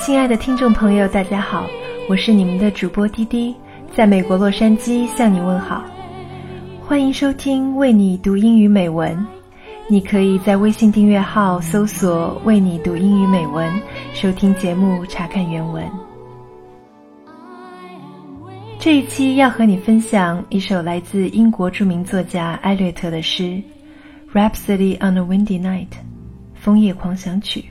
亲爱的听众朋友，大家好，我是你们的主播滴滴，在美国洛杉矶向你问好，欢迎收听为你读英语美文。你可以在微信订阅号搜索“为你读英语美文”，收听节目，查看原文。这一期要和你分享一首来自英国著名作家艾略特的诗《Rhapsody on a Windy Night》（枫叶狂想曲）。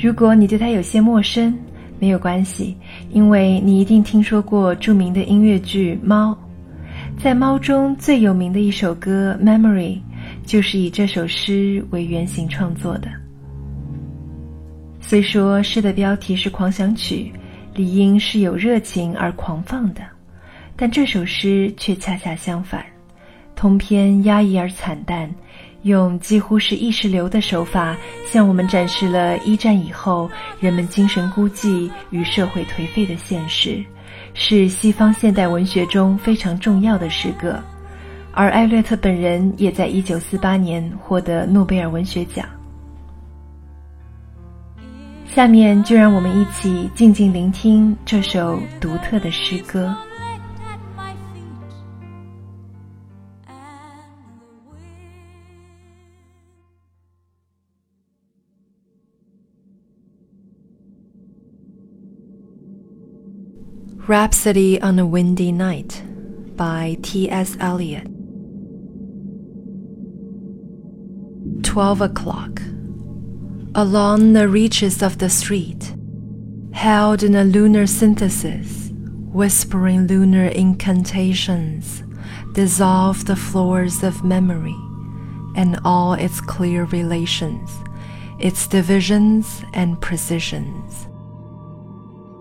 如果你对它有些陌生，没有关系，因为你一定听说过著名的音乐剧《猫》。在《猫》中最有名的一首歌《Memory》，就是以这首诗为原型创作的。虽说诗的标题是狂想曲。理应是有热情而狂放的，但这首诗却恰恰相反，通篇压抑而惨淡，用几乎是意识流的手法向我们展示了一战以后人们精神孤寂与社会颓废的现实，是西方现代文学中非常重要的诗歌。而艾略特本人也在一九四八年获得诺贝尔文学奖。下面就让我们一起静静聆听这首独特的诗歌。Rhapsody on a Windy Night by T.S. Eliot. Twelve o'clock along the reaches of the street, held in a lunar synthesis, whispering lunar incantations, dissolve the floors of memory and all its clear relations, its divisions and precisions.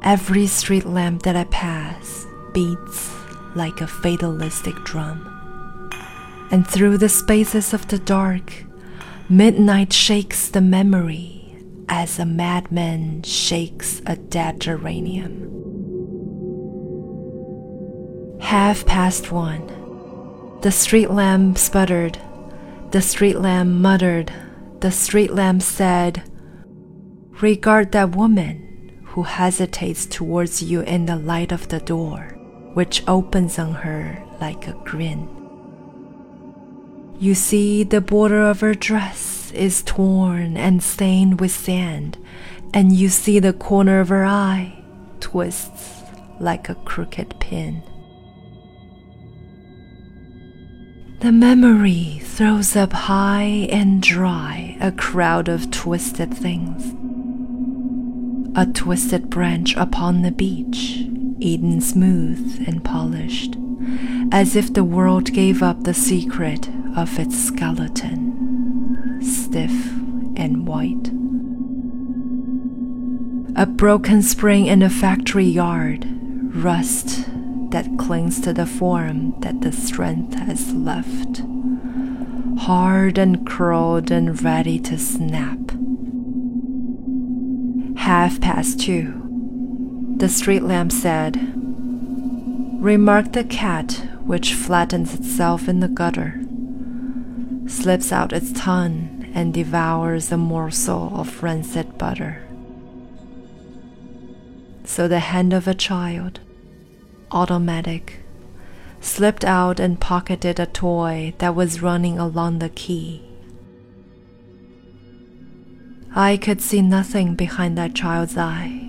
Every street lamp that I pass beats like a fatalistic drum. And through the spaces of the dark, Midnight shakes the memory as a madman shakes a dead geranium. Half past one. The street lamp sputtered. The street lamp muttered. The street lamp said, Regard that woman who hesitates towards you in the light of the door, which opens on her like a grin. You see, the border of her dress is torn and stained with sand, and you see the corner of her eye twists like a crooked pin. The memory throws up high and dry a crowd of twisted things. A twisted branch upon the beach, eaten smooth and polished, as if the world gave up the secret of its skeleton, stiff and white. A broken spring in a factory yard, rust that clings to the form that the strength has left, hard and curled and ready to snap. Half past two. The street lamp said, Remark the cat which flattens itself in the gutter slips out its tongue and devours a morsel of rancid butter. So the hand of a child, automatic, slipped out and pocketed a toy that was running along the quay. I could see nothing behind that child's eye.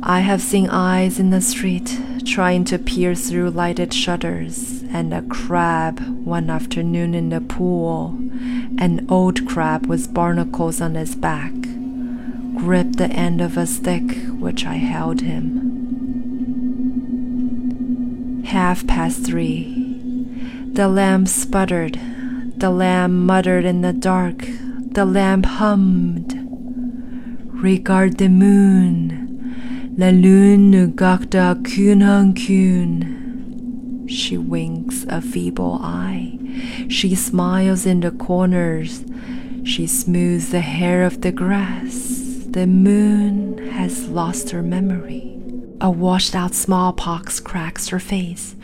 I have seen eyes in the street trying to peer through lighted shutters, and a crab one afternoon in the pool, an old crab with barnacles on his back, gripped the end of a stick which I held him. Half past three. The lamb sputtered, the lamb muttered in the dark, the lamp hummed. Regard the moon La lune gakta kun kun. She winks a feeble eye. She smiles in the corners. She smooths the hair of the grass. The moon has lost her memory. A washed out smallpox cracks her face.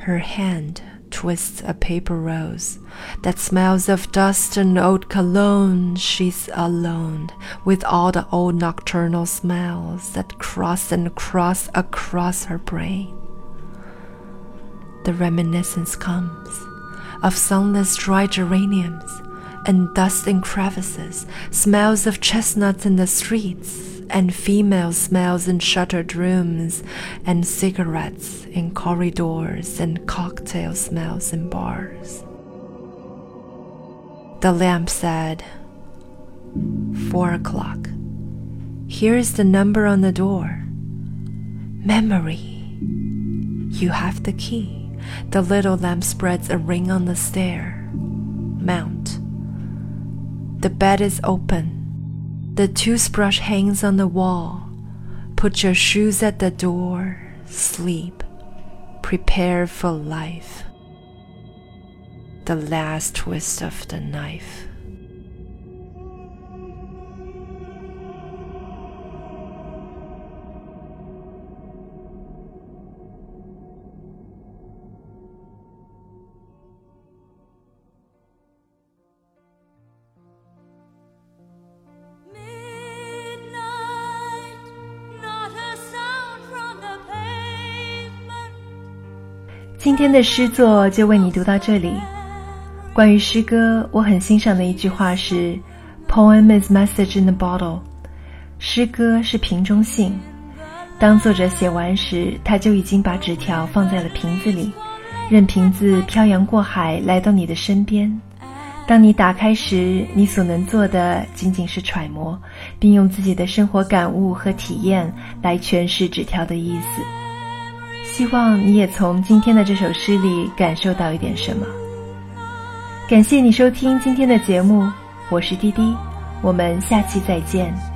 Her hand twists a paper rose that smells of dust and old cologne. She's alone with all the old nocturnal smells that cross and cross across her brain. The reminiscence comes of sunless dry geraniums and dust in crevices, smells of chestnuts in the streets, and female smells in shuttered rooms, and cigarettes in corridors, and cocktail smells in bars. The lamp said, Four o'clock. Here is the number on the door. Memory. You have the key. The little lamp spreads a ring on the stair. Mount. The bed is open. The toothbrush hangs on the wall. Put your shoes at the door. Sleep. Prepare for life. The last twist of the knife. 今天的诗作就为你读到这里。关于诗歌，我很欣赏的一句话是：“Poem is message in the bottle。”诗歌是瓶中信。当作者写完时，他就已经把纸条放在了瓶子里，任瓶子漂洋过海来到你的身边。当你打开时，你所能做的仅仅是揣摩，并用自己的生活感悟和体验来诠释纸条的意思。希望你也从今天的这首诗里感受到一点什么。感谢你收听今天的节目，我是滴滴，我们下期再见。